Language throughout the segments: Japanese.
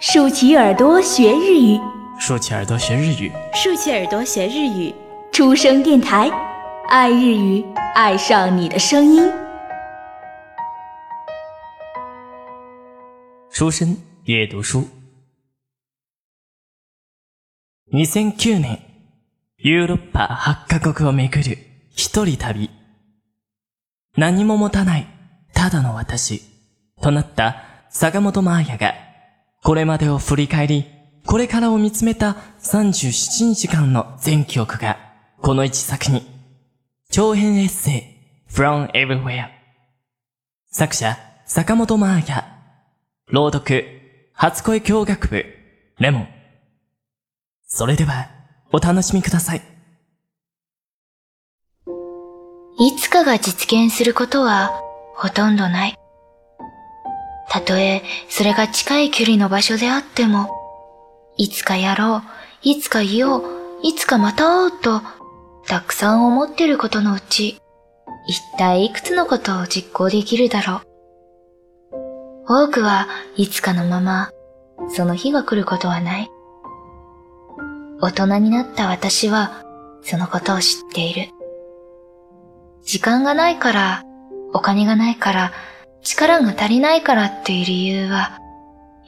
竖起耳朵学日语，竖起耳朵学日语，竖起耳朵学日语。出生电台，爱日语，爱上你的声音。书生阅读书。2009年、ヨーロッパ8カ国を巡る一人旅。何も持たない、ただの私、となった坂本真綾が、 これまでを振り返り、これからを見つめた37日間の全記憶が、この一作に、長編エッセイ、From Everywhere。作者、坂本真綾。朗読、初恋教学部、レモン。それでは、お楽しみください。いつかが実現することはほとんどない。たとえそれが近い距離の場所であっても、いつかやろう、いつか言おう、いつかまた会おうと、たくさん思ってることのうち、一体いくつのことを実行できるだろう。多くはいつかのまま、その日が来ることはない。大人になった私は、そのことを知っている。時間がないから、お金がないから、力が足りないからっていう理由は、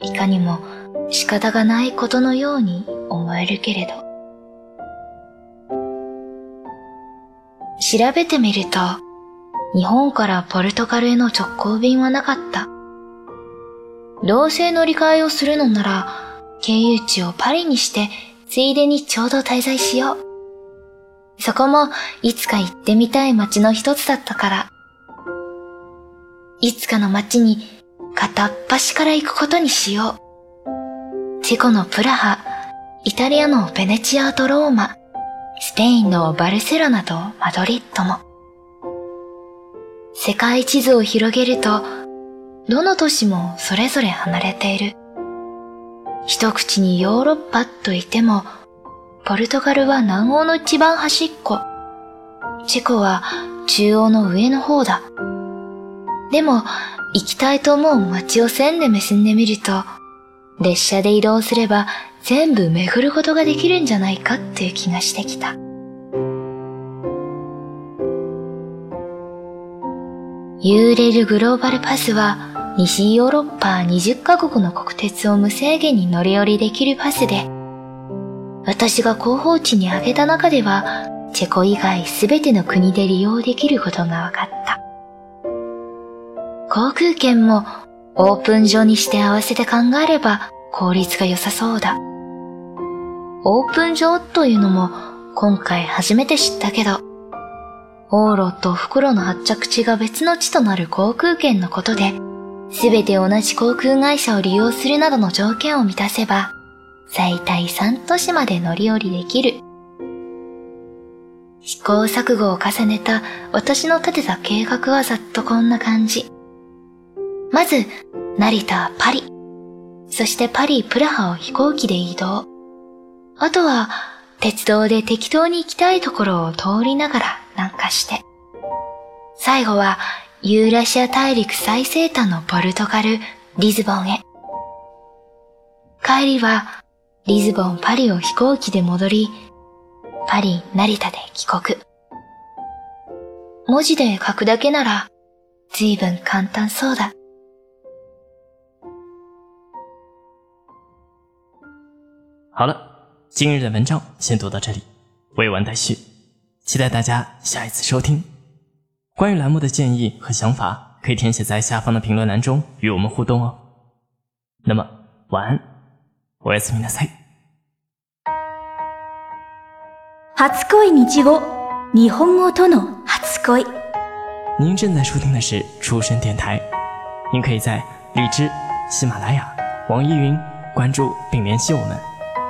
いかにも仕方がないことのように思えるけれど。調べてみると、日本からポルトガルへの直行便はなかった。同性乗り換えをするのなら、経由地をパリにして、ついでにちょうど滞在しよう。そこもいつか行ってみたい街の一つだったから。いつかの街に片っ端から行くことにしよう。チェコのプラハ、イタリアのベネチアとローマ、スペインのバルセロナとマドリッドも。世界地図を広げると、どの都市もそれぞれ離れている。一口にヨーロッパと言っても、ポルトガルは南欧の一番端っこ。チェコは中央の上の方だ。でも、行きたいと思う街を線で結んでみると、列車で移動すれば全部巡ることができるんじゃないかっていう気がしてきた。ユーレルグローバルパスは西ヨーロッパ20カ国の国鉄を無制限に乗り降りできるパスで、私が広報地に挙げた中では、チェコ以外すべての国で利用できることが分かった。航空券もオープン上にして合わせて考えれば効率が良さそうだ。オープン上というのも今回初めて知ったけど、往路と袋の発着地が別の地となる航空券のことで、すべて同じ航空会社を利用するなどの条件を満たせば、最大3都市まで乗り降りできる。試行錯誤を重ねた私の立てた計画はざっとこんな感じ。まず、成田、パリ。そしてパリ、プラハを飛行機で移動。あとは、鉄道で適当に行きたいところを通りながら南下して。最後は、ユーラシア大陸最西端のポルトガル、リズボンへ。帰りは、リズボン、パリを飛行機で戻り、パリ、成田で帰国。文字で書くだけなら、随分簡単そうだ。好了，今日的文章先读到这里，未完待续，期待大家下一次收听。关于栏目的建议和想法，可以填写在下方的评论栏中与我们互动哦。那么，晚安，おやすみなさい。初恋日語、日本語との初恋。您正在收听的是出生电台，您可以在荔枝、喜马拉雅、网易云关注并联系我们，